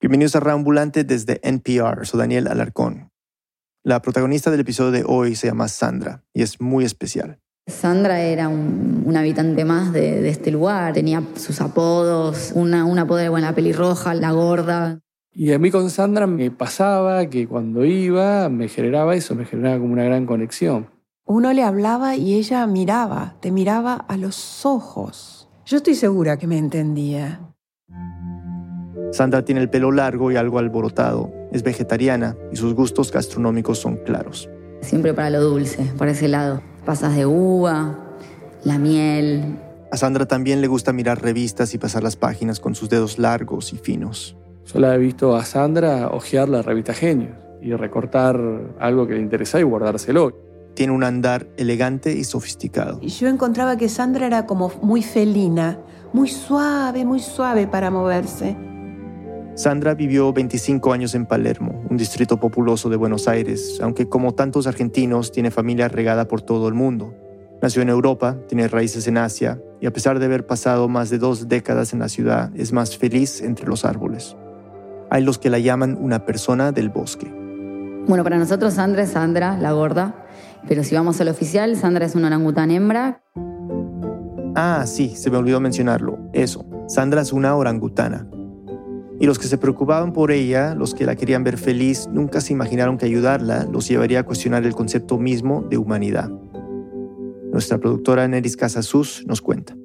Bienvenidos a Reambulante desde NPR. Soy Daniel Alarcón. La protagonista del episodio de hoy se llama Sandra y es muy especial. Sandra era un, habitante más de, este lugar, tenía sus apodos, una, un apodo de la pelirroja, la gorda. Y a mí con Sandra me pasaba que cuando iba me generaba eso, me generaba como una gran conexión. Uno le hablaba y ella miraba, te miraba a los ojos. Yo estoy segura que me entendía. Sandra tiene el pelo largo y algo alborotado, es vegetariana y sus gustos gastronómicos son claros. Siempre para lo dulce, por ese lado. Pasas de uva, la miel. A Sandra también le gusta mirar revistas y pasar las páginas con sus dedos largos y finos. Yo la he visto a Sandra hojear la revista Genios y recortar algo que le interesa y guardárselo. Tiene un andar elegante y sofisticado. Y yo encontraba que Sandra era como muy felina, muy suave, muy suave para moverse. Sandra vivió 25 años en Palermo, un distrito populoso de Buenos Aires, aunque como tantos argentinos tiene familia regada por todo el mundo. Nació en Europa, tiene raíces en Asia y a pesar de haber pasado más de dos décadas en la ciudad, es más feliz entre los árboles. Hay los que la llaman una persona del bosque. Bueno, para nosotros Sandra es Sandra, la gorda, pero si vamos al oficial, Sandra es una orangután hembra. Ah, sí, se me olvidó mencionarlo. Eso, Sandra es una orangutana. Y los que se preocupaban por ella, los que la querían ver feliz, nunca se imaginaron que ayudarla los llevaría a cuestionar el concepto mismo de humanidad. Nuestra productora Neris Casasus nos cuenta.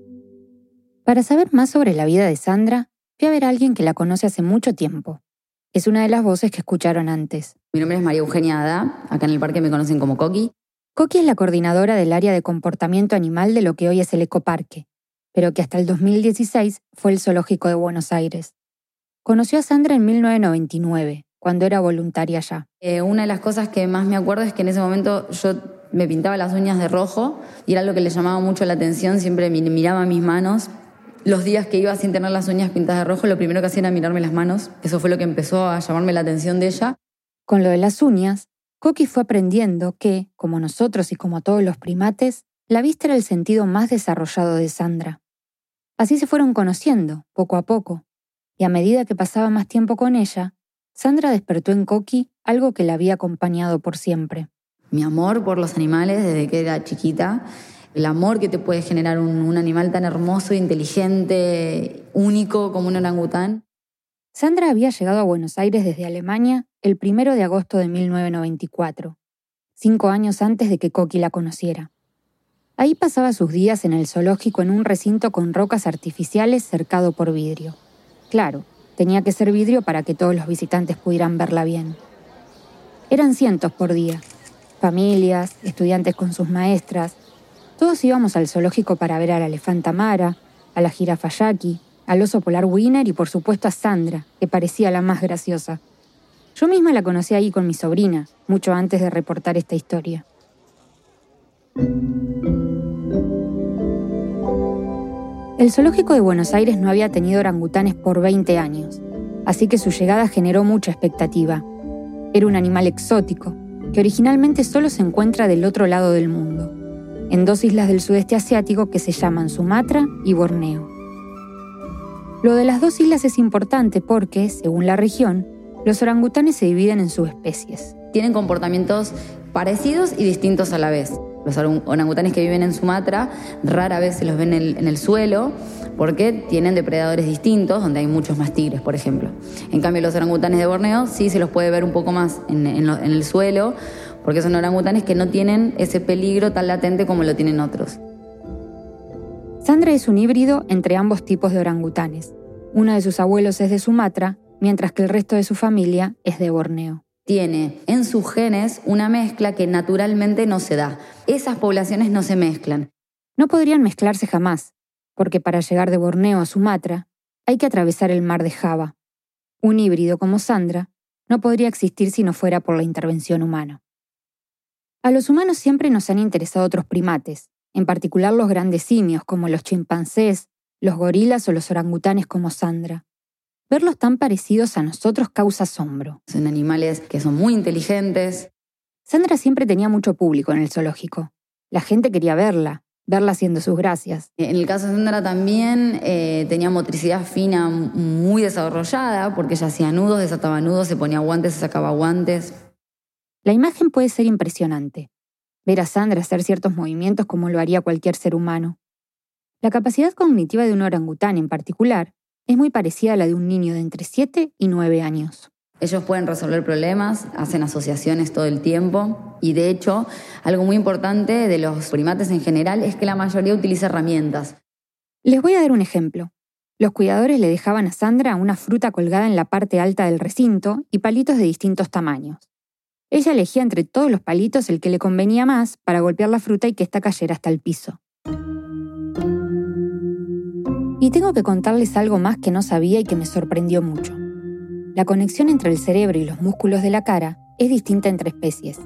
Para saber más sobre la vida de Sandra, fui a ver a alguien que la conoce hace mucho tiempo. Es una de las voces que escucharon antes. Mi nombre es María Eugenia Ada, acá en el parque me conocen como Coqui. Coqui es la coordinadora del área de comportamiento animal de lo que hoy es el ecoparque, pero que hasta el 2016 fue el zoológico de Buenos Aires. Conoció a Sandra en 1999, cuando era voluntaria ya. Eh, una de las cosas que más me acuerdo es que en ese momento yo me pintaba las uñas de rojo y era lo que le llamaba mucho la atención, siempre miraba mis manos. Los días que iba sin tener las uñas pintadas de rojo, lo primero que hacía era mirarme las manos. Eso fue lo que empezó a llamarme la atención de ella. Con lo de las uñas, Coqui fue aprendiendo que, como nosotros y como todos los primates, la vista era el sentido más desarrollado de Sandra. Así se fueron conociendo, poco a poco, y a medida que pasaba más tiempo con ella, Sandra despertó en Coqui algo que la había acompañado por siempre. Mi amor por los animales desde que era chiquita, el amor que te puede generar un, animal tan hermoso, inteligente, único como un orangután. Sandra había llegado a Buenos Aires desde Alemania el primero de agosto de 1994, cinco años antes de que Coqui la conociera. Ahí pasaba sus días en el zoológico en un recinto con rocas artificiales cercado por vidrio. Claro, tenía que ser vidrio para que todos los visitantes pudieran verla bien. Eran cientos por día. Familias, estudiantes con sus maestras. Todos íbamos al zoológico para ver a la elefanta Mara, a la jirafa Jackie, al oso polar Winner y por supuesto a Sandra, que parecía la más graciosa. Yo misma la conocí ahí con mi sobrina, mucho antes de reportar esta historia. El zoológico de Buenos Aires no había tenido orangutanes por 20 años, así que su llegada generó mucha expectativa. Era un animal exótico, que originalmente solo se encuentra del otro lado del mundo, en dos islas del sudeste asiático que se llaman Sumatra y Borneo. Lo de las dos islas es importante porque, según la región, los orangutanes se dividen en subespecies. Tienen comportamientos parecidos y distintos a la vez. Los orangutanes que viven en Sumatra rara vez se los ven en el, suelo porque tienen depredadores distintos, donde hay muchos más tigres, por ejemplo. En cambio, los orangutanes de Borneo sí se los puede ver un poco más en, el suelo, porque son orangutanes que no tienen ese peligro tan latente como lo tienen otros. Sandra es un híbrido entre ambos tipos de orangutanes. Uno de sus abuelos es de Sumatra, mientras que el resto de su familia es de Borneo tiene en sus genes una mezcla que naturalmente no se da. Esas poblaciones no se mezclan. No podrían mezclarse jamás, porque para llegar de Borneo a Sumatra hay que atravesar el mar de Java. Un híbrido como Sandra no podría existir si no fuera por la intervención humana. A los humanos siempre nos han interesado otros primates, en particular los grandes simios como los chimpancés, los gorilas o los orangutanes como Sandra. Verlos tan parecidos a nosotros causa asombro. Son animales que son muy inteligentes. Sandra siempre tenía mucho público en el zoológico. La gente quería verla, verla haciendo sus gracias. En el caso de Sandra también eh, tenía motricidad fina muy desarrollada porque ella hacía nudos, desataba nudos, se ponía guantes, se sacaba guantes. La imagen puede ser impresionante. Ver a Sandra hacer ciertos movimientos como lo haría cualquier ser humano. La capacidad cognitiva de un orangután en particular es muy parecida a la de un niño de entre 7 y 9 años. Ellos pueden resolver problemas, hacen asociaciones todo el tiempo y de hecho algo muy importante de los primates en general es que la mayoría utiliza herramientas. Les voy a dar un ejemplo. Los cuidadores le dejaban a Sandra una fruta colgada en la parte alta del recinto y palitos de distintos tamaños. Ella elegía entre todos los palitos el que le convenía más para golpear la fruta y que ésta cayera hasta el piso. Y tengo que contarles algo más que no sabía y que me sorprendió mucho. La conexión entre el cerebro y los músculos de la cara es distinta entre especies.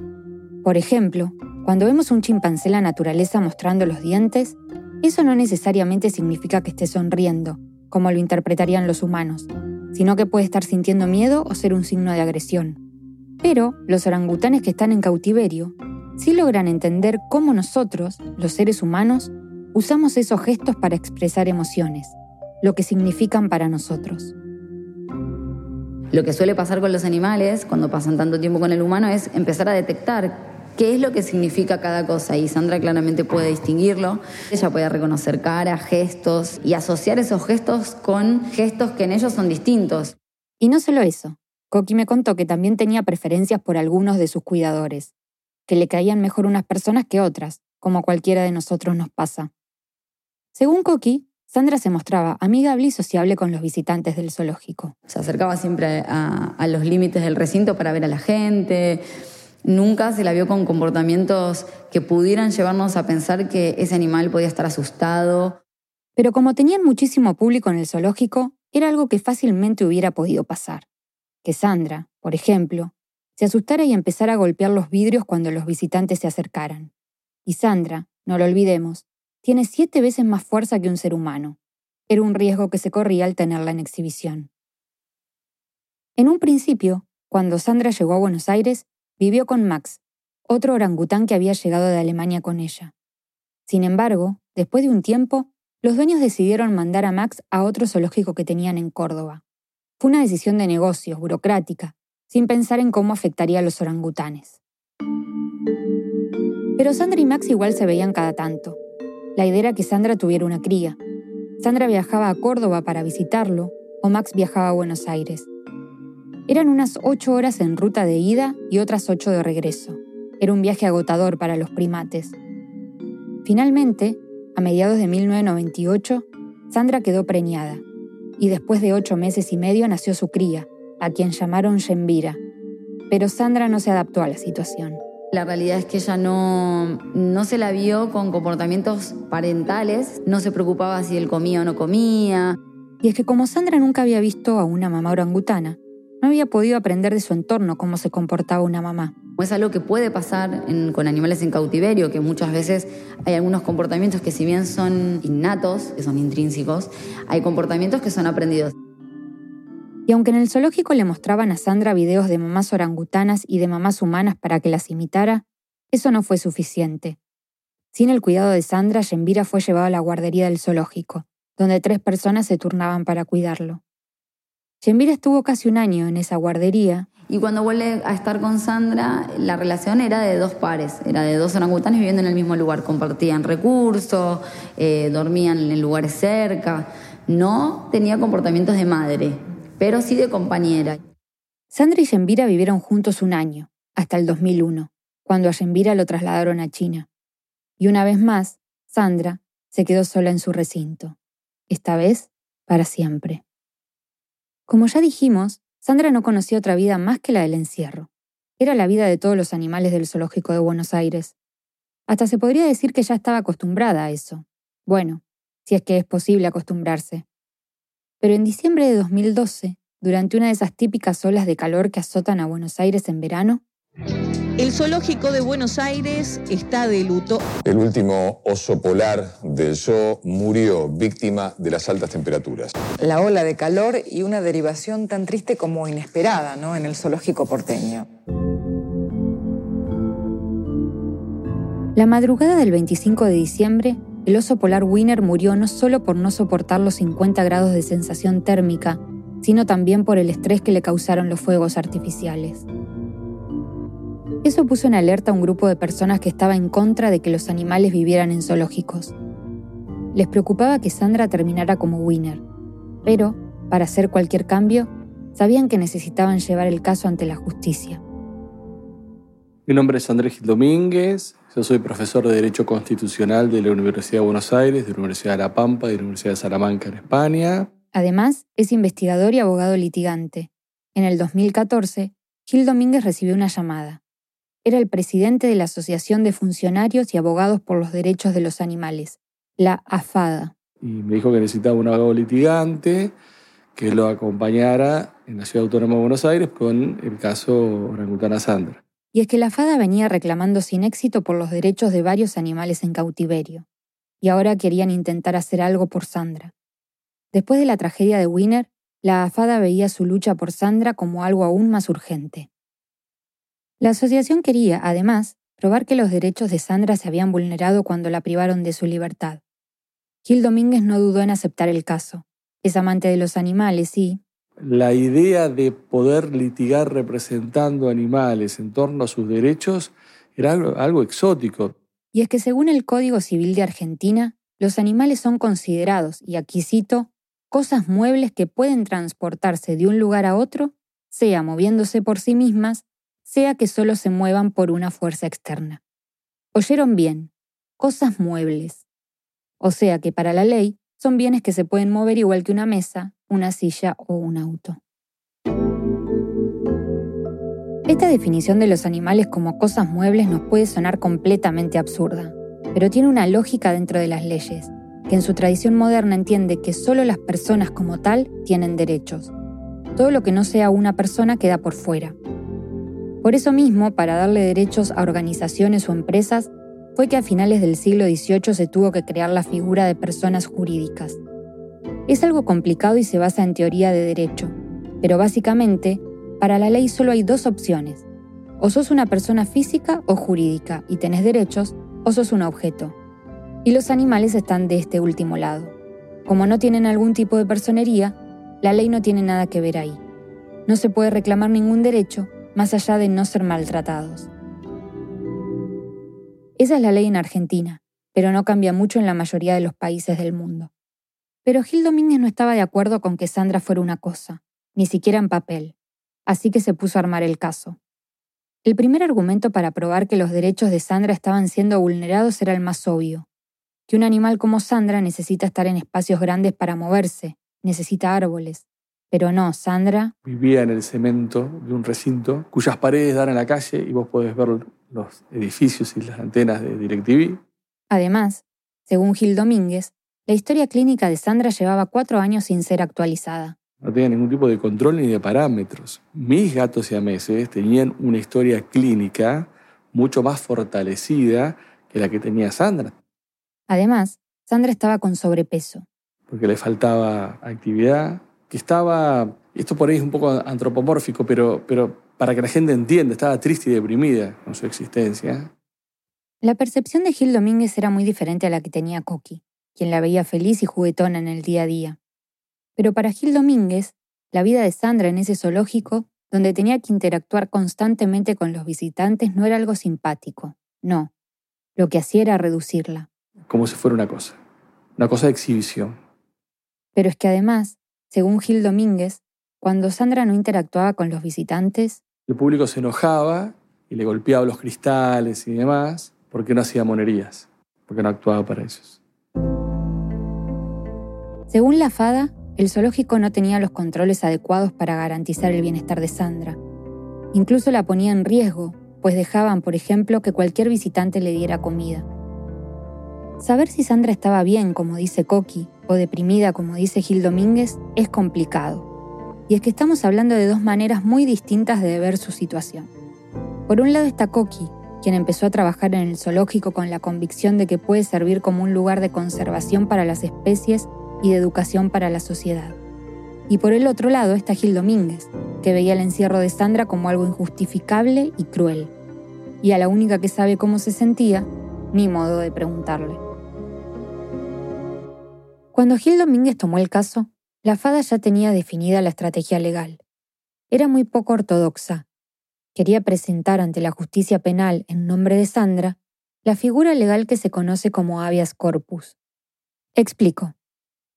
Por ejemplo, cuando vemos un chimpancé en la naturaleza mostrando los dientes, eso no necesariamente significa que esté sonriendo, como lo interpretarían los humanos, sino que puede estar sintiendo miedo o ser un signo de agresión. Pero los orangutanes que están en cautiverio sí logran entender cómo nosotros, los seres humanos, usamos esos gestos para expresar emociones, lo que significan para nosotros. Lo que suele pasar con los animales cuando pasan tanto tiempo con el humano es empezar a detectar qué es lo que significa cada cosa y Sandra claramente puede distinguirlo. Ella puede reconocer cara, gestos y asociar esos gestos con gestos que en ellos son distintos. Y no solo eso, Coqui me contó que también tenía preferencias por algunos de sus cuidadores, que le caían mejor unas personas que otras, como cualquiera de nosotros nos pasa. Según Coqui, Sandra se mostraba amigable y sociable con los visitantes del zoológico. Se acercaba siempre a, a los límites del recinto para ver a la gente. Nunca se la vio con comportamientos que pudieran llevarnos a pensar que ese animal podía estar asustado. Pero como tenían muchísimo público en el zoológico, era algo que fácilmente hubiera podido pasar que Sandra, por ejemplo, se asustara y empezara a golpear los vidrios cuando los visitantes se acercaran. Y Sandra, no lo olvidemos, tiene siete veces más fuerza que un ser humano. Era un riesgo que se corría al tenerla en exhibición. En un principio, cuando Sandra llegó a Buenos Aires, vivió con Max, otro orangután que había llegado de Alemania con ella. Sin embargo, después de un tiempo, los dueños decidieron mandar a Max a otro zoológico que tenían en Córdoba. Fue una decisión de negocios, burocrática, sin pensar en cómo afectaría a los orangutanes. Pero Sandra y Max igual se veían cada tanto. La idea era que Sandra tuviera una cría. Sandra viajaba a Córdoba para visitarlo o Max viajaba a Buenos Aires. Eran unas ocho horas en ruta de ida y otras ocho de regreso. Era un viaje agotador para los primates. Finalmente, a mediados de 1998, Sandra quedó preñada y después de ocho meses y medio nació su cría, a quien llamaron Yembira. Pero Sandra no se adaptó a la situación. La realidad es que ella no, no se la vio con comportamientos parentales, no se preocupaba si él comía o no comía. Y es que como Sandra nunca había visto a una mamá orangutana, no había podido aprender de su entorno cómo se comportaba una mamá. Es algo que puede pasar con animales en cautiverio, que muchas veces hay algunos comportamientos que si bien son innatos, que son intrínsecos, hay comportamientos que son aprendidos. Y aunque en el zoológico le mostraban a Sandra videos de mamás orangutanas y de mamás humanas para que las imitara, eso no fue suficiente. Sin el cuidado de Sandra, Yenvira fue llevado a la guardería del zoológico, donde tres personas se turnaban para cuidarlo. Yenvira estuvo casi un año en esa guardería. Y cuando vuelve a estar con Sandra, la relación era de dos pares, era de dos orangutanes viviendo en el mismo lugar, compartían recursos, eh, dormían en lugares cerca. No tenía comportamientos de madre, pero sí de compañera. Sandra y Yenvira vivieron juntos un año, hasta el 2001, cuando a Yenvira lo trasladaron a China. Y una vez más, Sandra se quedó sola en su recinto, esta vez para siempre. Como ya dijimos, Sandra no conocía otra vida más que la del encierro. Era la vida de todos los animales del zoológico de Buenos Aires. Hasta se podría decir que ya estaba acostumbrada a eso. Bueno, si es que es posible acostumbrarse. Pero en diciembre de 2012, durante una de esas típicas olas de calor que azotan a Buenos Aires en verano, el zoológico de Buenos Aires está de luto. El último oso polar del zoo murió víctima de las altas temperaturas. La ola de calor y una derivación tan triste como inesperada ¿no? en el zoológico porteño. La madrugada del 25 de diciembre, el oso polar Winner murió no solo por no soportar los 50 grados de sensación térmica, sino también por el estrés que le causaron los fuegos artificiales. Eso puso en alerta a un grupo de personas que estaba en contra de que los animales vivieran en zoológicos. Les preocupaba que Sandra terminara como Winner, pero, para hacer cualquier cambio, sabían que necesitaban llevar el caso ante la justicia. Mi nombre es Andrés Domínguez, yo soy profesor de Derecho Constitucional de la Universidad de Buenos Aires, de la Universidad de La Pampa y de la Universidad de Salamanca en España. Además, es investigador y abogado litigante. En el 2014, Gil Domínguez recibió una llamada. Era el presidente de la Asociación de Funcionarios y Abogados por los Derechos de los Animales, la AFADA. Y me dijo que necesitaba un abogado litigante que lo acompañara en la Ciudad Autónoma de Buenos Aires con el caso Orangutana Sandra. Y es que la FADA venía reclamando sin éxito por los derechos de varios animales en cautiverio, y ahora querían intentar hacer algo por Sandra. Después de la tragedia de Winner, la AFADA veía su lucha por Sandra como algo aún más urgente. La asociación quería, además, probar que los derechos de Sandra se habían vulnerado cuando la privaron de su libertad. Gil Domínguez no dudó en aceptar el caso. Es amante de los animales y... La idea de poder litigar representando animales en torno a sus derechos era algo, exótico. Y es que según el Código Civil de Argentina, los animales son considerados, y aquí cito, cosas muebles que pueden transportarse de un lugar a otro, sea moviéndose por sí mismas, sea que solo se muevan por una fuerza externa. Oyeron bien, cosas muebles. O sea que para la ley son bienes que se pueden mover igual que una mesa, una silla o un auto. Esta definición de los animales como cosas muebles nos puede sonar completamente absurda, pero tiene una lógica dentro de las leyes, que en su tradición moderna entiende que solo las personas como tal tienen derechos. Todo lo que no sea una persona queda por fuera. Por eso mismo, para darle derechos a organizaciones o empresas, fue que a finales del siglo XVIII se tuvo que crear la figura de personas jurídicas. Es algo complicado y se basa en teoría de derecho, pero básicamente, para la ley solo hay dos opciones. O sos una persona física o jurídica y tenés derechos, o sos un objeto. Y los animales están de este último lado. Como no tienen algún tipo de personería, la ley no tiene nada que ver ahí. No se puede reclamar ningún derecho más allá de no ser maltratados. Esa es la ley en Argentina, pero no cambia mucho en la mayoría de los países del mundo. Pero Gil Domínguez no estaba de acuerdo con que Sandra fuera una cosa, ni siquiera en papel, así que se puso a armar el caso. El primer argumento para probar que los derechos de Sandra estaban siendo vulnerados era el más obvio, que un animal como Sandra necesita estar en espacios grandes para moverse, necesita árboles, pero no, Sandra... Vivía en el cemento de un recinto cuyas paredes dan a la calle y vos podés ver los edificios y las antenas de DirecTV. Además, según Gil Domínguez, la historia clínica de Sandra llevaba cuatro años sin ser actualizada. No tenía ningún tipo de control ni de parámetros. Mis gatos siameses tenían una historia clínica mucho más fortalecida que la que tenía Sandra. Además, Sandra estaba con sobrepeso. Porque le faltaba actividad, que estaba, esto por ahí es un poco antropomórfico, pero, pero para que la gente entienda, estaba triste y deprimida con su existencia. La percepción de Gil Domínguez era muy diferente a la que tenía Coqui, quien la veía feliz y juguetona en el día a día. Pero para Gil Domínguez, la vida de Sandra en ese zoológico, donde tenía que interactuar constantemente con los visitantes, no era algo simpático. No. Lo que hacía era reducirla. Como si fuera una cosa. Una cosa de exhibición. Pero es que además, según Gil Domínguez, cuando Sandra no interactuaba con los visitantes, el público se enojaba y le golpeaba los cristales y demás porque no hacía monerías, porque no actuaba para ellos. Según la FADA, el zoológico no tenía los controles adecuados para garantizar el bienestar de Sandra. Incluso la ponía en riesgo, pues dejaban, por ejemplo, que cualquier visitante le diera comida. Saber si Sandra estaba bien, como dice Coqui, o deprimida, como dice Gil Domínguez, es complicado. Y es que estamos hablando de dos maneras muy distintas de ver su situación. Por un lado está Coqui, quien empezó a trabajar en el zoológico con la convicción de que puede servir como un lugar de conservación para las especies y de educación para la sociedad. Y por el otro lado está Gil Domínguez, que veía el encierro de Sandra como algo injustificable y cruel. Y a la única que sabe cómo se sentía, ni modo de preguntarle. Cuando Gil Domínguez tomó el caso, la FADA ya tenía definida la estrategia legal. Era muy poco ortodoxa. Quería presentar ante la justicia penal, en nombre de Sandra, la figura legal que se conoce como habeas corpus. Explico.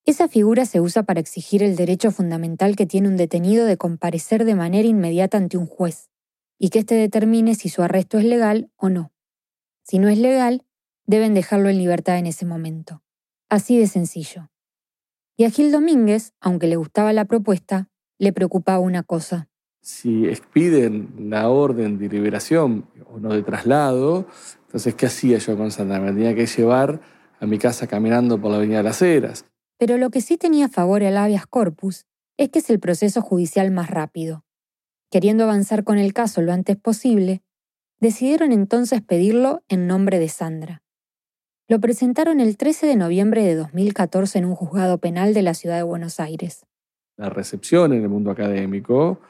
Esa figura se usa para exigir el derecho fundamental que tiene un detenido de comparecer de manera inmediata ante un juez, y que éste determine si su arresto es legal o no. Si no es legal, deben dejarlo en libertad en ese momento. Así de sencillo. Y a Gil Domínguez, aunque le gustaba la propuesta, le preocupaba una cosa. Si expiden la orden de liberación o no de traslado, entonces, ¿qué hacía yo con Sandra? Me tenía que llevar a mi casa caminando por la Avenida de las Heras. Pero lo que sí tenía a favor el habeas corpus es que es el proceso judicial más rápido. Queriendo avanzar con el caso lo antes posible, decidieron entonces pedirlo en nombre de Sandra. Lo presentaron el 13 de noviembre de 2014 en un juzgado penal de la ciudad de Buenos Aires. La recepción en el mundo académico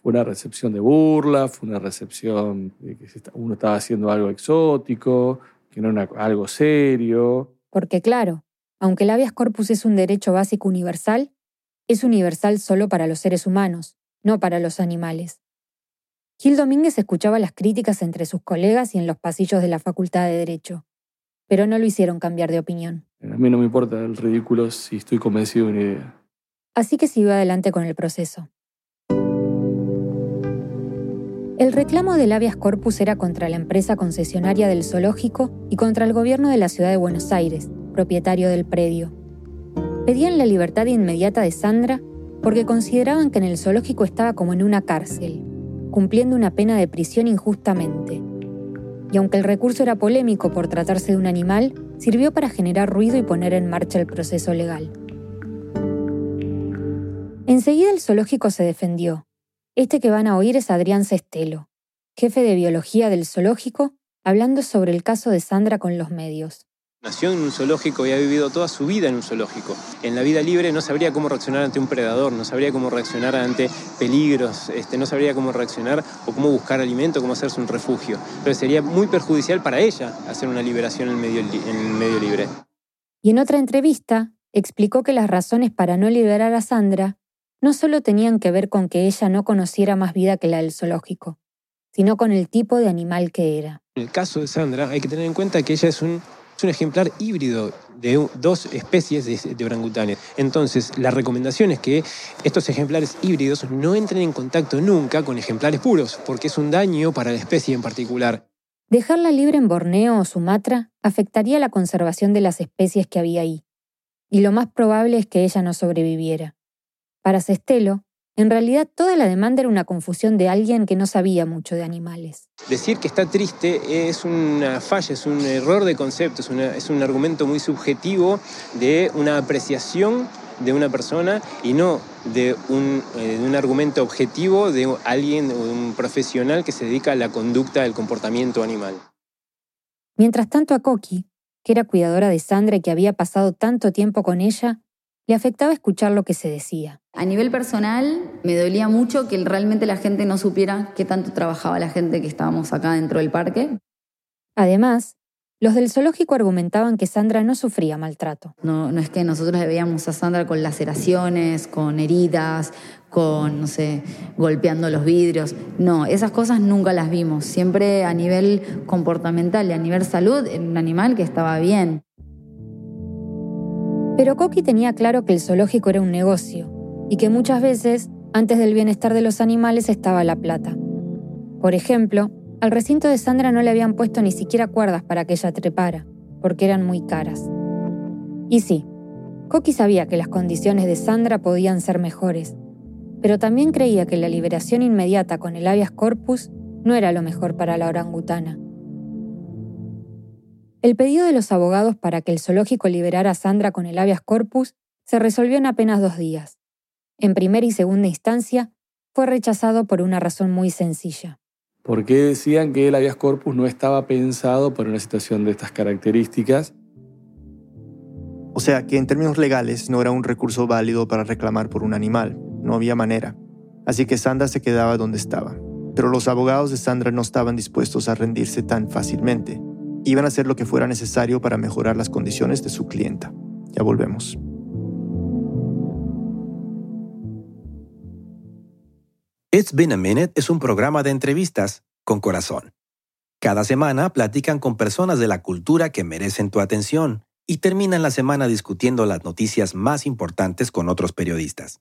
fue una recepción de burla, fue una recepción de que uno estaba haciendo algo exótico, que no era algo serio. Porque claro, aunque el habeas corpus es un derecho básico universal, es universal solo para los seres humanos, no para los animales. Gil Domínguez escuchaba las críticas entre sus colegas y en los pasillos de la Facultad de Derecho pero no lo hicieron cambiar de opinión. A mí no me importa el ridículo si estoy convencido de una idea. Así que siguió adelante con el proceso. El reclamo del habeas corpus era contra la empresa concesionaria del zoológico y contra el gobierno de la ciudad de Buenos Aires, propietario del predio. Pedían la libertad inmediata de Sandra porque consideraban que en el zoológico estaba como en una cárcel, cumpliendo una pena de prisión injustamente y aunque el recurso era polémico por tratarse de un animal, sirvió para generar ruido y poner en marcha el proceso legal. Enseguida el zoológico se defendió. Este que van a oír es Adrián Cestelo, jefe de biología del zoológico, hablando sobre el caso de Sandra con los medios. Nació en un zoológico y ha vivido toda su vida en un zoológico. En la vida libre no sabría cómo reaccionar ante un predador, no sabría cómo reaccionar ante peligros, este, no sabría cómo reaccionar o cómo buscar alimento, cómo hacerse un refugio. Pero sería muy perjudicial para ella hacer una liberación en, medio, en el medio libre. Y en otra entrevista explicó que las razones para no liberar a Sandra no solo tenían que ver con que ella no conociera más vida que la del zoológico, sino con el tipo de animal que era. En el caso de Sandra hay que tener en cuenta que ella es un es un ejemplar híbrido de dos especies de, orangutanes. Entonces, la recomendación es que estos ejemplares híbridos no entren en contacto nunca con ejemplares puros, porque es un daño para la especie en particular. Dejarla libre en Borneo o Sumatra afectaría la conservación de las especies que había ahí, y lo más probable es que ella no sobreviviera. Para Cestelo, en realidad toda la demanda era una confusión de alguien que no sabía mucho de animales. Decir que está triste es una falla, es un error de concepto, es, un argumento muy subjetivo de una apreciación de una persona y no de un, eh, de un, argumento objetivo de alguien, un profesional que se dedica a la conducta del comportamiento animal. Mientras tanto a Coqui, que era cuidadora de Sandra y que había pasado tanto tiempo con ella, le afectaba escuchar lo que se decía. A nivel personal, me dolía mucho que realmente la gente no supiera qué tanto trabajaba la gente que estábamos acá dentro del parque. Además, los del zoológico argumentaban que Sandra no sufría maltrato. No, no es que nosotros veíamos a Sandra con laceraciones, con heridas, con, no sé, golpeando los vidrios. No, esas cosas nunca las vimos. Siempre a nivel comportamental y a nivel salud, era un animal que estaba bien. Pero Coqui tenía claro que el zoológico era un negocio y que muchas veces, antes del bienestar de los animales, estaba la plata. Por ejemplo, al recinto de Sandra no le habían puesto ni siquiera cuerdas para que ella trepara, porque eran muy caras. Y sí, Coqui sabía que las condiciones de Sandra podían ser mejores, pero también creía que la liberación inmediata con el habeas corpus no era lo mejor para la orangutana. El pedido de los abogados para que el zoológico liberara a Sandra con el habeas corpus se resolvió en apenas dos días. En primera y segunda instancia, fue rechazado por una razón muy sencilla. Porque decían que el habeas corpus no estaba pensado para una situación de estas características. O sea que en términos legales no era un recurso válido para reclamar por un animal, no había manera. Así que Sandra se quedaba donde estaba. Pero los abogados de Sandra no estaban dispuestos a rendirse tan fácilmente iban a hacer lo que fuera necesario para mejorar las condiciones de su clienta. Ya volvemos. It's Been a Minute es un programa de entrevistas con corazón. Cada semana platican con personas de la cultura que merecen tu atención y terminan la semana discutiendo las noticias más importantes con otros periodistas.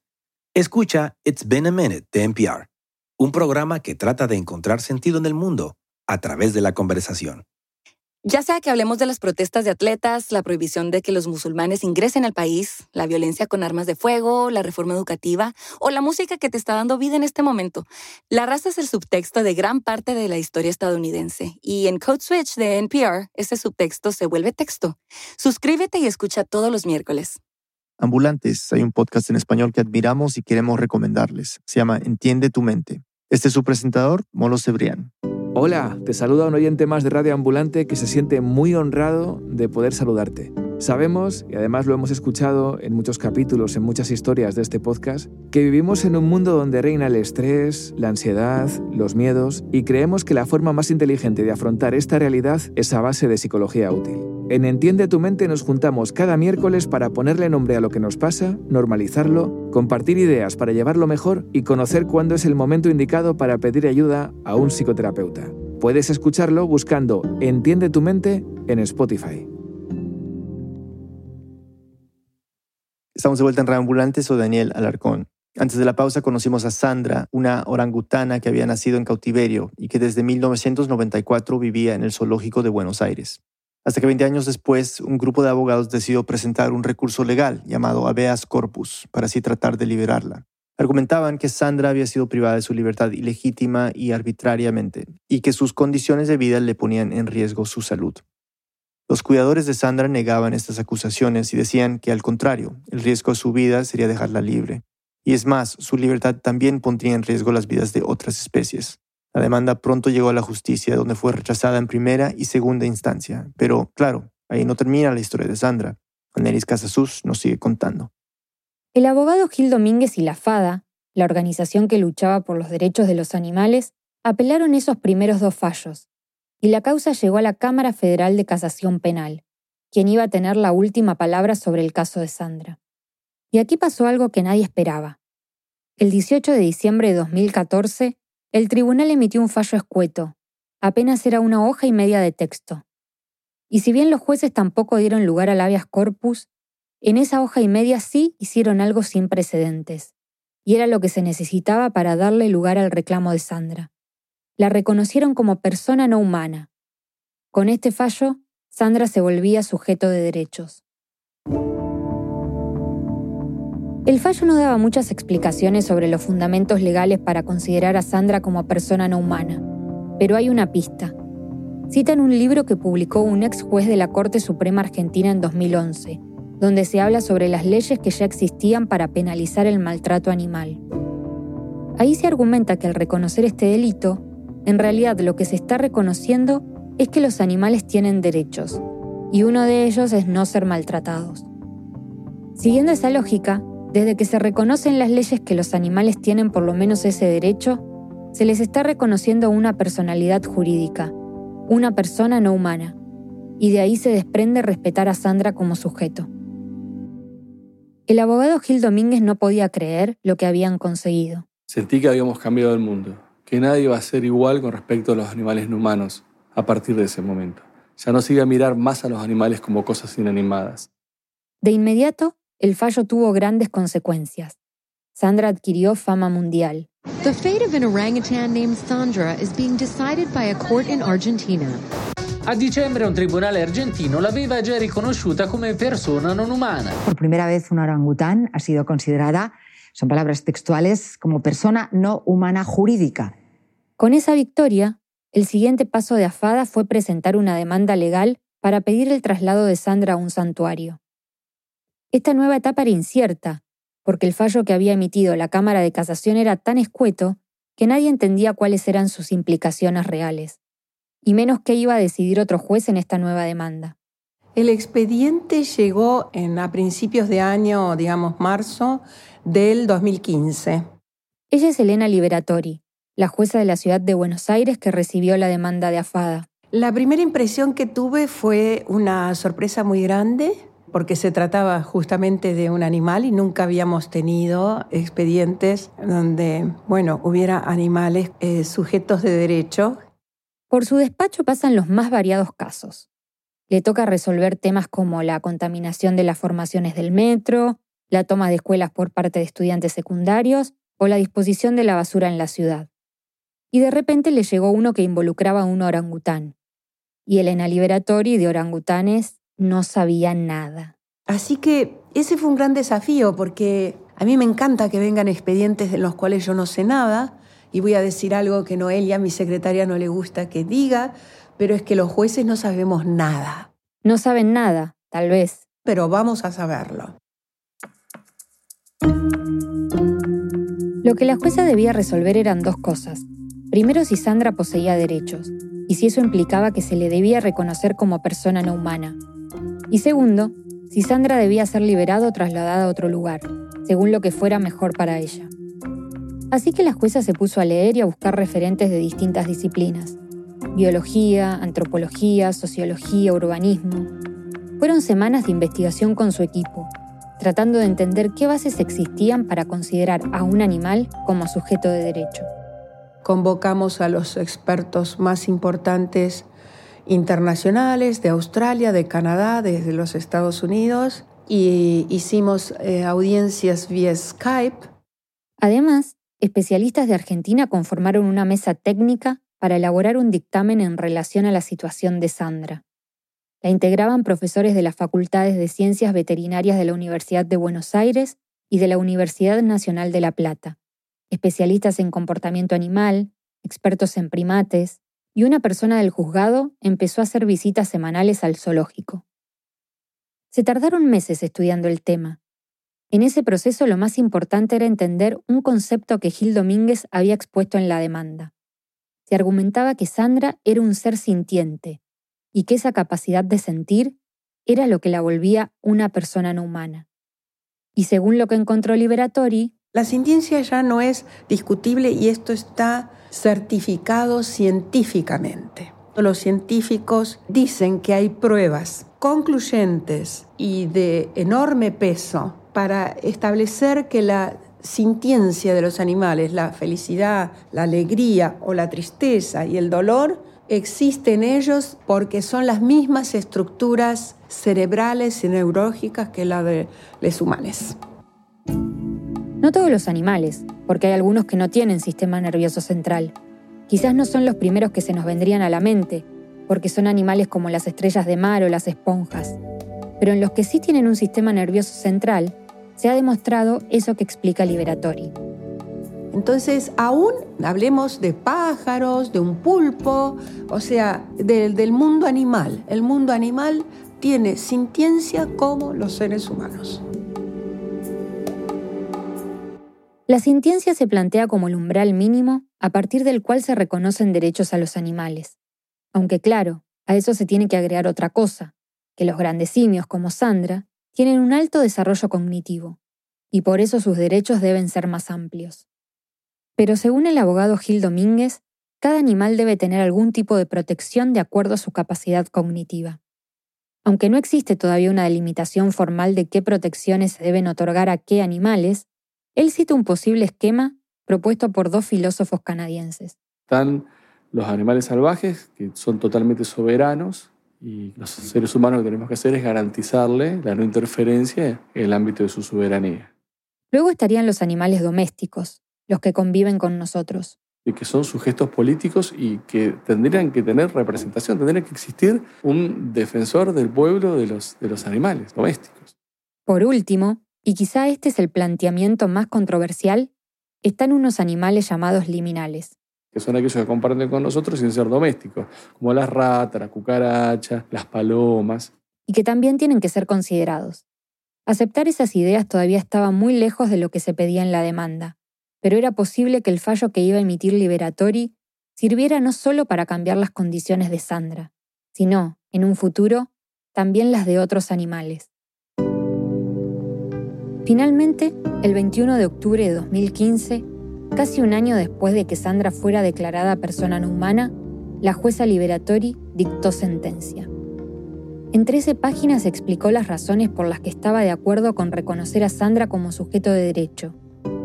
Escucha It's Been a Minute de NPR, un programa que trata de encontrar sentido en el mundo a través de la conversación. Ya sea que hablemos de las protestas de atletas, la prohibición de que los musulmanes ingresen al país, la violencia con armas de fuego, la reforma educativa o la música que te está dando vida en este momento, la raza es el subtexto de gran parte de la historia estadounidense y en Code Switch de NPR ese subtexto se vuelve texto. Suscríbete y escucha todos los miércoles. Ambulantes, hay un podcast en español que admiramos y queremos recomendarles. Se llama Entiende tu mente. Este es su presentador, Molo Cebrián. Hola, te saluda un oyente más de Radio Ambulante que se siente muy honrado de poder saludarte. Sabemos, y además lo hemos escuchado en muchos capítulos, en muchas historias de este podcast, que vivimos en un mundo donde reina el estrés, la ansiedad, los miedos, y creemos que la forma más inteligente de afrontar esta realidad es a base de psicología útil. En Entiende tu mente nos juntamos cada miércoles para ponerle nombre a lo que nos pasa, normalizarlo, compartir ideas para llevarlo mejor y conocer cuándo es el momento indicado para pedir ayuda a un psicoterapeuta. Puedes escucharlo buscando Entiende tu mente en Spotify. Estamos de vuelta en Reambulante, soy Daniel Alarcón. Antes de la pausa conocimos a Sandra, una orangutana que había nacido en cautiverio y que desde 1994 vivía en el zoológico de Buenos Aires. Hasta que 20 años después, un grupo de abogados decidió presentar un recurso legal llamado habeas corpus para así tratar de liberarla. Argumentaban que Sandra había sido privada de su libertad ilegítima y arbitrariamente, y que sus condiciones de vida le ponían en riesgo su salud. Los cuidadores de Sandra negaban estas acusaciones y decían que al contrario, el riesgo de su vida sería dejarla libre. Y es más, su libertad también pondría en riesgo las vidas de otras especies. La demanda pronto llegó a la justicia, donde fue rechazada en primera y segunda instancia. Pero, claro, ahí no termina la historia de Sandra. Anelis Casasus nos sigue contando. El abogado Gil Domínguez y la FADA, la organización que luchaba por los derechos de los animales, apelaron esos primeros dos fallos, y la causa llegó a la Cámara Federal de Casación Penal, quien iba a tener la última palabra sobre el caso de Sandra. Y aquí pasó algo que nadie esperaba. El 18 de diciembre de 2014, el tribunal emitió un fallo escueto. Apenas era una hoja y media de texto. Y si bien los jueces tampoco dieron lugar al habeas corpus, en esa hoja y media sí hicieron algo sin precedentes. Y era lo que se necesitaba para darle lugar al reclamo de Sandra. La reconocieron como persona no humana. Con este fallo, Sandra se volvía sujeto de derechos. El fallo no daba muchas explicaciones sobre los fundamentos legales para considerar a Sandra como persona no humana, pero hay una pista. Cita en un libro que publicó un ex juez de la Corte Suprema Argentina en 2011, donde se habla sobre las leyes que ya existían para penalizar el maltrato animal. Ahí se argumenta que al reconocer este delito, en realidad lo que se está reconociendo es que los animales tienen derechos, y uno de ellos es no ser maltratados. Siguiendo esa lógica, desde que se reconocen las leyes que los animales tienen por lo menos ese derecho, se les está reconociendo una personalidad jurídica, una persona no humana, y de ahí se desprende respetar a Sandra como sujeto. El abogado Gil Domínguez no podía creer lo que habían conseguido. Sentí que habíamos cambiado el mundo, que nadie iba a ser igual con respecto a los animales no humanos a partir de ese momento. Ya no se iba a mirar más a los animales como cosas inanimadas. De inmediato, el fallo tuvo grandes consecuencias. Sandra adquirió fama mundial. The fate of an orangutan named Sandra is being decided by a court in Argentina. A dicembre un tribunale argentino l'aveva già riconosciuta come persona non umana. Por primera vez una orangután ha sido considerada, son palabras textuales, como persona no humana jurídica. Con esa victoria, el siguiente paso de Afada fue presentar una demanda legal para pedir el traslado de Sandra a un santuario. Esta nueva etapa era incierta, porque el fallo que había emitido la Cámara de Casación era tan escueto que nadie entendía cuáles eran sus implicaciones reales, y menos qué iba a decidir otro juez en esta nueva demanda. El expediente llegó en, a principios de año, digamos marzo, del 2015. Ella es Elena Liberatori, la jueza de la ciudad de Buenos Aires que recibió la demanda de AFADA. La primera impresión que tuve fue una sorpresa muy grande porque se trataba justamente de un animal y nunca habíamos tenido expedientes donde, bueno, hubiera animales eh, sujetos de derecho. Por su despacho pasan los más variados casos. Le toca resolver temas como la contaminación de las formaciones del metro, la toma de escuelas por parte de estudiantes secundarios o la disposición de la basura en la ciudad. Y de repente le llegó uno que involucraba a un orangután. Y Elena Liberatori de orangutanes no sabía nada. Así que ese fue un gran desafío porque a mí me encanta que vengan expedientes de los cuales yo no sé nada y voy a decir algo que Noelia, mi secretaria, no le gusta que diga, pero es que los jueces no sabemos nada. No saben nada, tal vez. Pero vamos a saberlo. Lo que la jueza debía resolver eran dos cosas. Primero, si Sandra poseía derechos, y si eso implicaba que se le debía reconocer como persona no humana. Y segundo, si Sandra debía ser liberada o trasladada a otro lugar, según lo que fuera mejor para ella. Así que la jueza se puso a leer y a buscar referentes de distintas disciplinas. Biología, antropología, sociología, urbanismo. Fueron semanas de investigación con su equipo, tratando de entender qué bases existían para considerar a un animal como sujeto de derecho. Convocamos a los expertos más importantes internacionales de Australia, de Canadá, desde los Estados Unidos y hicimos eh, audiencias vía Skype. Además, especialistas de Argentina conformaron una mesa técnica para elaborar un dictamen en relación a la situación de Sandra. La integraban profesores de las Facultades de Ciencias Veterinarias de la Universidad de Buenos Aires y de la Universidad Nacional de La Plata, especialistas en comportamiento animal, expertos en primates, y una persona del juzgado empezó a hacer visitas semanales al zoológico. Se tardaron meses estudiando el tema. En ese proceso lo más importante era entender un concepto que Gil Domínguez había expuesto en la demanda. Se argumentaba que Sandra era un ser sintiente, y que esa capacidad de sentir era lo que la volvía una persona no humana. Y según lo que encontró Liberatori, la sintiencia ya no es discutible y esto está certificado científicamente. Los científicos dicen que hay pruebas concluyentes y de enorme peso para establecer que la sintiencia de los animales, la felicidad, la alegría o la tristeza y el dolor, existe en ellos porque son las mismas estructuras cerebrales y neurológicas que la de los humanos. No todos los animales, porque hay algunos que no tienen sistema nervioso central. Quizás no son los primeros que se nos vendrían a la mente, porque son animales como las estrellas de mar o las esponjas. Pero en los que sí tienen un sistema nervioso central, se ha demostrado eso que explica Liberatori. Entonces, aún hablemos de pájaros, de un pulpo, o sea, del mundo animal. El mundo animal tiene sintiencia como los seres humanos. La sintiencia se plantea como el umbral mínimo a partir del cual se reconocen derechos a los animales. Aunque claro, a eso se tiene que agregar otra cosa, que los grandes simios como Sandra tienen un alto desarrollo cognitivo, y por eso sus derechos deben ser más amplios. Pero según el abogado Gil Domínguez, cada animal debe tener algún tipo de protección de acuerdo a su capacidad cognitiva. Aunque no existe todavía una delimitación formal de qué protecciones se deben otorgar a qué animales, él cita un posible esquema propuesto por dos filósofos canadienses. Están los animales salvajes, que son totalmente soberanos, y los seres humanos lo que tenemos que hacer es garantizarle la no interferencia en el ámbito de su soberanía. Luego estarían los animales domésticos, los que conviven con nosotros. Y que son sujetos políticos y que tendrían que tener representación, tendría que existir un defensor del pueblo de los, de los animales domésticos. Por último, y quizá este es el planteamiento más controversial, están unos animales llamados liminales. Que son aquellos que comparten con nosotros sin ser domésticos, como las ratas, las cucarachas, las palomas. Y que también tienen que ser considerados. Aceptar esas ideas todavía estaba muy lejos de lo que se pedía en la demanda pero era posible que el fallo que iba a emitir Liberatori sirviera no solo para cambiar las condiciones de Sandra, sino, en un futuro, también las de otros animales. Finalmente, el 21 de octubre de 2015, casi un año después de que Sandra fuera declarada persona no humana, la jueza Liberatori dictó sentencia. En 13 páginas explicó las razones por las que estaba de acuerdo con reconocer a Sandra como sujeto de derecho,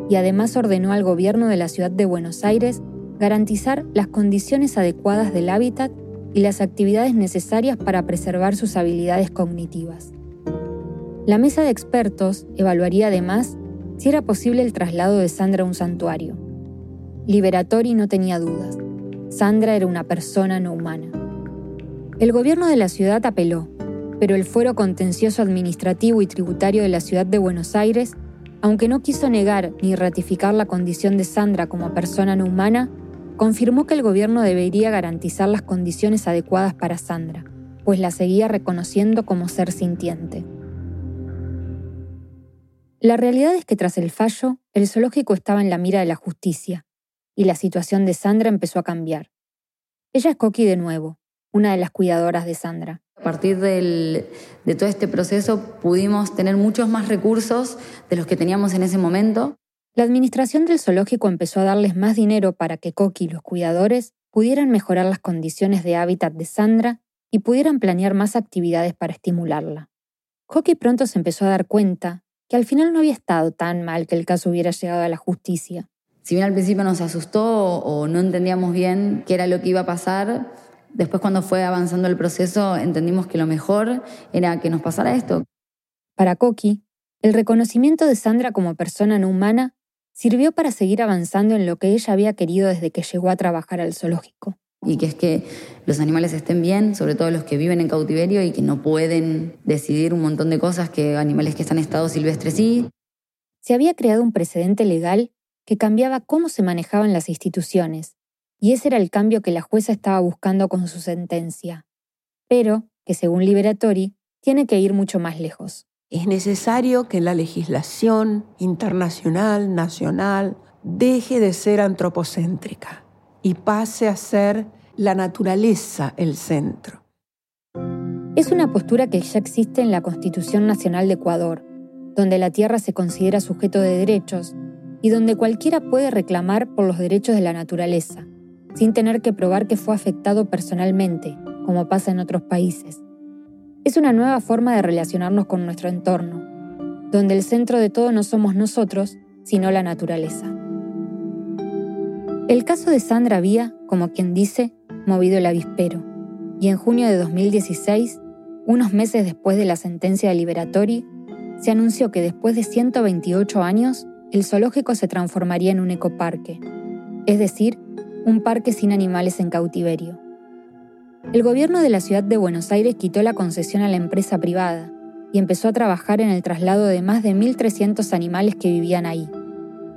y además ordenó al gobierno de la ciudad de Buenos Aires garantizar las condiciones adecuadas del hábitat y las actividades necesarias para preservar sus habilidades cognitivas. La mesa de expertos evaluaría además si era posible el traslado de Sandra a un santuario. Liberatori no tenía dudas. Sandra era una persona no humana. El gobierno de la ciudad apeló, pero el fuero contencioso administrativo y tributario de la ciudad de Buenos Aires, aunque no quiso negar ni ratificar la condición de Sandra como persona no humana, confirmó que el gobierno debería garantizar las condiciones adecuadas para Sandra, pues la seguía reconociendo como ser sintiente. La realidad es que tras el fallo, el zoológico estaba en la mira de la justicia, y la situación de Sandra empezó a cambiar. Ella es Coqui de nuevo, una de las cuidadoras de Sandra. A partir de todo este proceso pudimos tener muchos más recursos de los que teníamos en ese momento. La administración del zoológico empezó a darles más dinero para que Coqui y los cuidadores pudieran mejorar las condiciones de hábitat de Sandra y pudieran planear más actividades para estimularla. Coqui pronto se empezó a dar cuenta que al final no había estado tan mal que el caso hubiera llegado a la justicia. Si bien al principio nos asustó o no entendíamos bien qué era lo que iba a pasar, después cuando fue avanzando el proceso entendimos que lo mejor era que nos pasara esto. Para Coqui, el reconocimiento de Sandra como persona no humana sirvió para seguir avanzando en lo que ella había querido desde que llegó a trabajar al zoológico y que es que los animales estén bien, sobre todo los que viven en cautiverio y que no pueden decidir un montón de cosas que animales que están en estado silvestre sí. Se había creado un precedente legal que cambiaba cómo se manejaban las instituciones, y ese era el cambio que la jueza estaba buscando con su sentencia, pero que según Liberatori tiene que ir mucho más lejos. Es necesario que la legislación internacional, nacional, deje de ser antropocéntrica y pase a ser la naturaleza el centro. Es una postura que ya existe en la Constitución Nacional de Ecuador, donde la tierra se considera sujeto de derechos y donde cualquiera puede reclamar por los derechos de la naturaleza, sin tener que probar que fue afectado personalmente, como pasa en otros países. Es una nueva forma de relacionarnos con nuestro entorno, donde el centro de todo no somos nosotros, sino la naturaleza. El caso de Sandra había, como quien dice, movido el avispero, y en junio de 2016, unos meses después de la sentencia de Liberatori, se anunció que después de 128 años, el zoológico se transformaría en un ecoparque, es decir, un parque sin animales en cautiverio. El gobierno de la ciudad de Buenos Aires quitó la concesión a la empresa privada y empezó a trabajar en el traslado de más de 1.300 animales que vivían ahí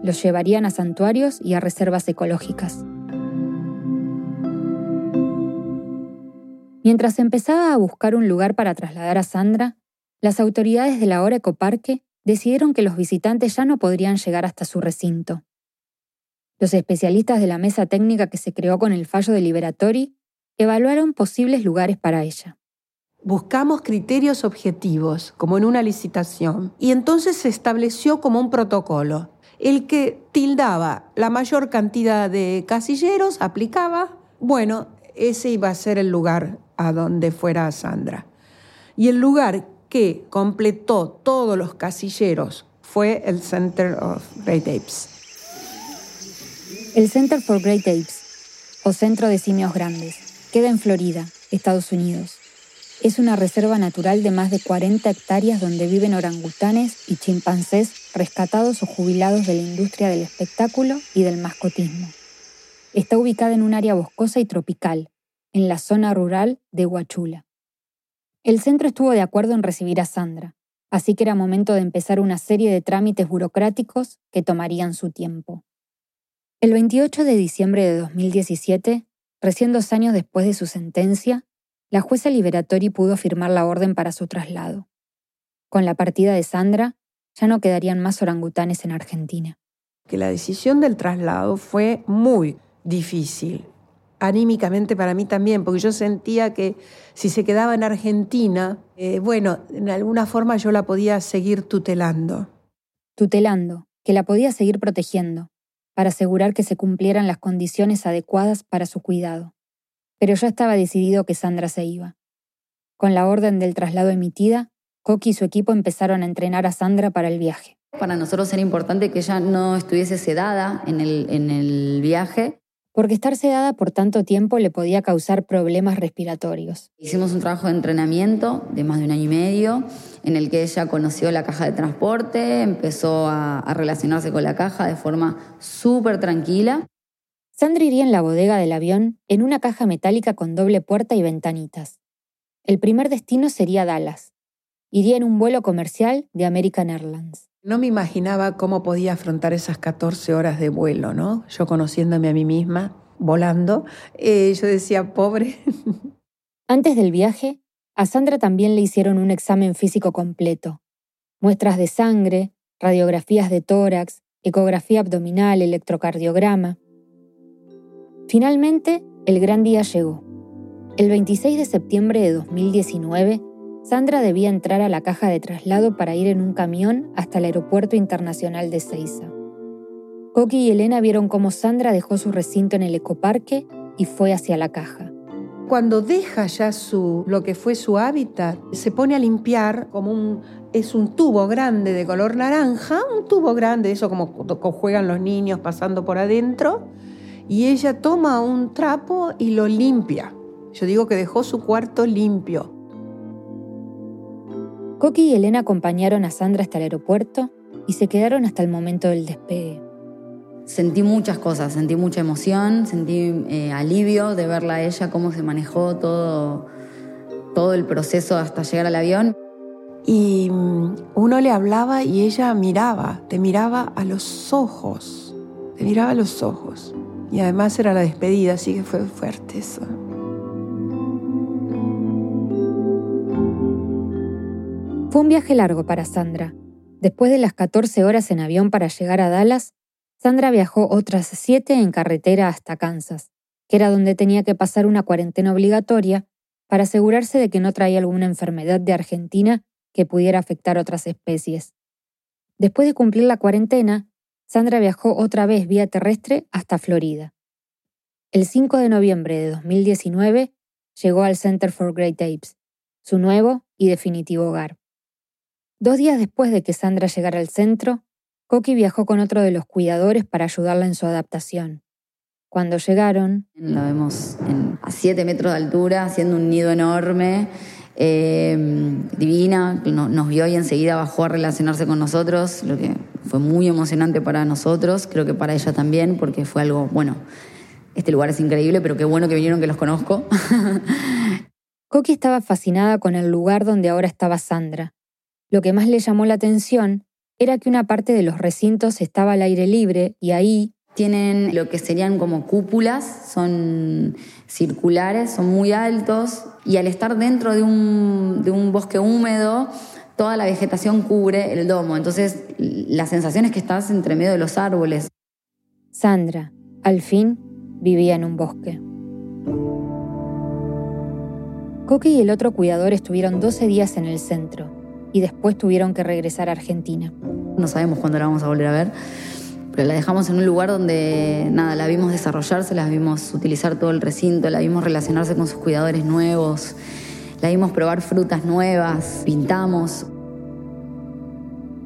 los llevarían a santuarios y a reservas ecológicas. Mientras empezaba a buscar un lugar para trasladar a Sandra, las autoridades de la Hora Ecoparque decidieron que los visitantes ya no podrían llegar hasta su recinto. Los especialistas de la mesa técnica que se creó con el fallo de Liberatori evaluaron posibles lugares para ella. Buscamos criterios objetivos, como en una licitación, y entonces se estableció como un protocolo el que tildaba la mayor cantidad de casilleros, aplicaba, bueno, ese iba a ser el lugar a donde fuera Sandra. Y el lugar que completó todos los casilleros fue el Center of Great Apes. El Center for Great Apes, o Centro de Simios Grandes, queda en Florida, Estados Unidos. Es una reserva natural de más de 40 hectáreas donde viven orangutanes y chimpancés rescatados o jubilados de la industria del espectáculo y del mascotismo. Está ubicada en un área boscosa y tropical, en la zona rural de Huachula. El centro estuvo de acuerdo en recibir a Sandra, así que era momento de empezar una serie de trámites burocráticos que tomarían su tiempo. El 28 de diciembre de 2017, recién dos años después de su sentencia, la jueza Liberatori pudo firmar la orden para su traslado. Con la partida de Sandra, ya no quedarían más orangutanes en Argentina. Que la decisión del traslado fue muy difícil, anímicamente para mí también, porque yo sentía que si se quedaba en Argentina, eh, bueno, en alguna forma yo la podía seguir tutelando. Tutelando, que la podía seguir protegiendo, para asegurar que se cumplieran las condiciones adecuadas para su cuidado pero ya estaba decidido que Sandra se iba. Con la orden del traslado emitida, Coqui y su equipo empezaron a entrenar a Sandra para el viaje. Para nosotros era importante que ella no estuviese sedada en el, en el viaje. Porque estar sedada por tanto tiempo le podía causar problemas respiratorios. Hicimos un trabajo de entrenamiento de más de un año y medio, en el que ella conoció la caja de transporte, empezó a, a relacionarse con la caja de forma súper tranquila. Sandra iría en la bodega del avión en una caja metálica con doble puerta y ventanitas. El primer destino sería Dallas. Iría en un vuelo comercial de American Airlines. No me imaginaba cómo podía afrontar esas 14 horas de vuelo, ¿no? Yo conociéndome a mí misma, volando, eh, yo decía, pobre. Antes del viaje, a Sandra también le hicieron un examen físico completo. Muestras de sangre, radiografías de tórax, ecografía abdominal, electrocardiograma. Finalmente, el gran día llegó. El 26 de septiembre de 2019, Sandra debía entrar a la caja de traslado para ir en un camión hasta el Aeropuerto Internacional de Ceiza. Coqui y Elena vieron cómo Sandra dejó su recinto en el ecoparque y fue hacia la caja. Cuando deja ya su, lo que fue su hábitat, se pone a limpiar como un, es un tubo grande de color naranja, un tubo grande, eso como juegan los niños pasando por adentro, y ella toma un trapo y lo limpia. Yo digo que dejó su cuarto limpio. Coqui y Elena acompañaron a Sandra hasta el aeropuerto y se quedaron hasta el momento del despegue. Sentí muchas cosas, sentí mucha emoción, sentí eh, alivio de verla a ella, cómo se manejó todo, todo el proceso hasta llegar al avión. Y mm, uno le hablaba y ella miraba, te miraba a los ojos, te miraba a los ojos. Y además era la despedida, así que fue fuerte eso. Fue un viaje largo para Sandra. Después de las 14 horas en avión para llegar a Dallas, Sandra viajó otras 7 en carretera hasta Kansas, que era donde tenía que pasar una cuarentena obligatoria para asegurarse de que no traía alguna enfermedad de Argentina que pudiera afectar otras especies. Después de cumplir la cuarentena, Sandra viajó otra vez vía terrestre hasta Florida. El 5 de noviembre de 2019 llegó al Center for Great Apes, su nuevo y definitivo hogar. Dos días después de que Sandra llegara al centro, Coqui viajó con otro de los cuidadores para ayudarla en su adaptación. Cuando llegaron... La vemos a 7 metros de altura, haciendo un nido enorme, eh, divina, nos vio y enseguida bajó a relacionarse con nosotros, lo que fue muy emocionante para nosotros, creo que para ella también, porque fue algo, bueno, este lugar es increíble, pero qué bueno que vinieron que los conozco. Coqui estaba fascinada con el lugar donde ahora estaba Sandra. Lo que más le llamó la atención era que una parte de los recintos estaba al aire libre y ahí tienen lo que serían como cúpulas, son circulares, son muy altos y al estar dentro de un, de un bosque húmedo, toda la vegetación cubre el domo. Entonces la sensación es que estás entre medio de los árboles. Sandra, al fin, vivía en un bosque. Coqui y el otro cuidador estuvieron 12 días en el centro y después tuvieron que regresar a Argentina. No sabemos cuándo la vamos a volver a ver, pero la dejamos en un lugar donde nada, la vimos desarrollarse, la vimos utilizar todo el recinto, la vimos relacionarse con sus cuidadores nuevos, la vimos probar frutas nuevas, pintamos.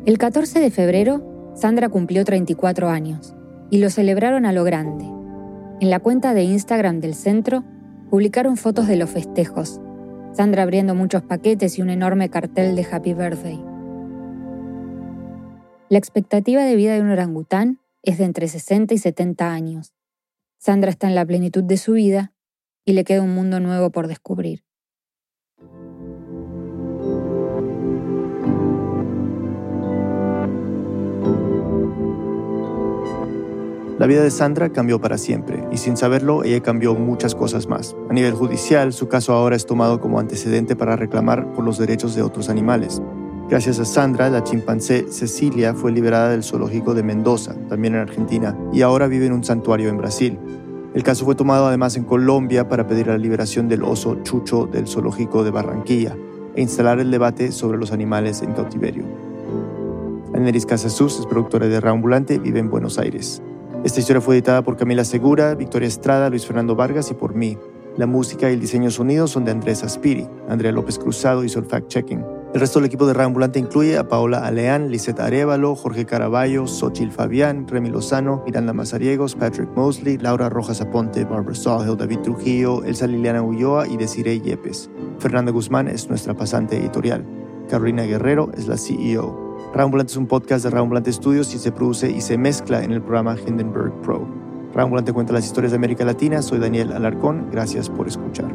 El 14 de febrero, Sandra cumplió 34 años y lo celebraron a lo grande. En la cuenta de Instagram del centro publicaron fotos de los festejos, Sandra abriendo muchos paquetes y un enorme cartel de Happy Birthday. La expectativa de vida de un orangután es de entre 60 y 70 años. Sandra está en la plenitud de su vida y le queda un mundo nuevo por descubrir. La vida de Sandra cambió para siempre y sin saberlo ella cambió muchas cosas más. A nivel judicial, su caso ahora es tomado como antecedente para reclamar por los derechos de otros animales. Gracias a Sandra, la chimpancé Cecilia fue liberada del zoológico de Mendoza, también en Argentina, y ahora vive en un santuario en Brasil. El caso fue tomado además en Colombia para pedir la liberación del oso Chucho del zoológico de Barranquilla e instalar el debate sobre los animales en cautiverio. Anelis Casasus es productora de Raambulante, vive en Buenos Aires. Esta historia fue editada por Camila Segura, Victoria Estrada, Luis Fernando Vargas y por mí. La música y el diseño sonido son de Andrés Aspiri. Andrea López Cruzado hizo el fact-checking. El resto del equipo de Radio Ambulante incluye a Paola Aleán, Lisette Arevalo, Jorge Caraballo, Xochil Fabián, Remy Lozano, Miranda Mazariegos, Patrick Mosley, Laura Rojas Aponte, Barbara Sawhill, David Trujillo, Elsa Liliana Ulloa y Desiree Yepes. Fernanda Guzmán es nuestra pasante editorial. Carolina Guerrero es la CEO. Radio Ambulante es un podcast de Radio Ambulante Studios y se produce y se mezcla en el programa Hindenburg Pro. Radio Ambulante cuenta las historias de América Latina. Soy Daniel Alarcón. Gracias por escuchar.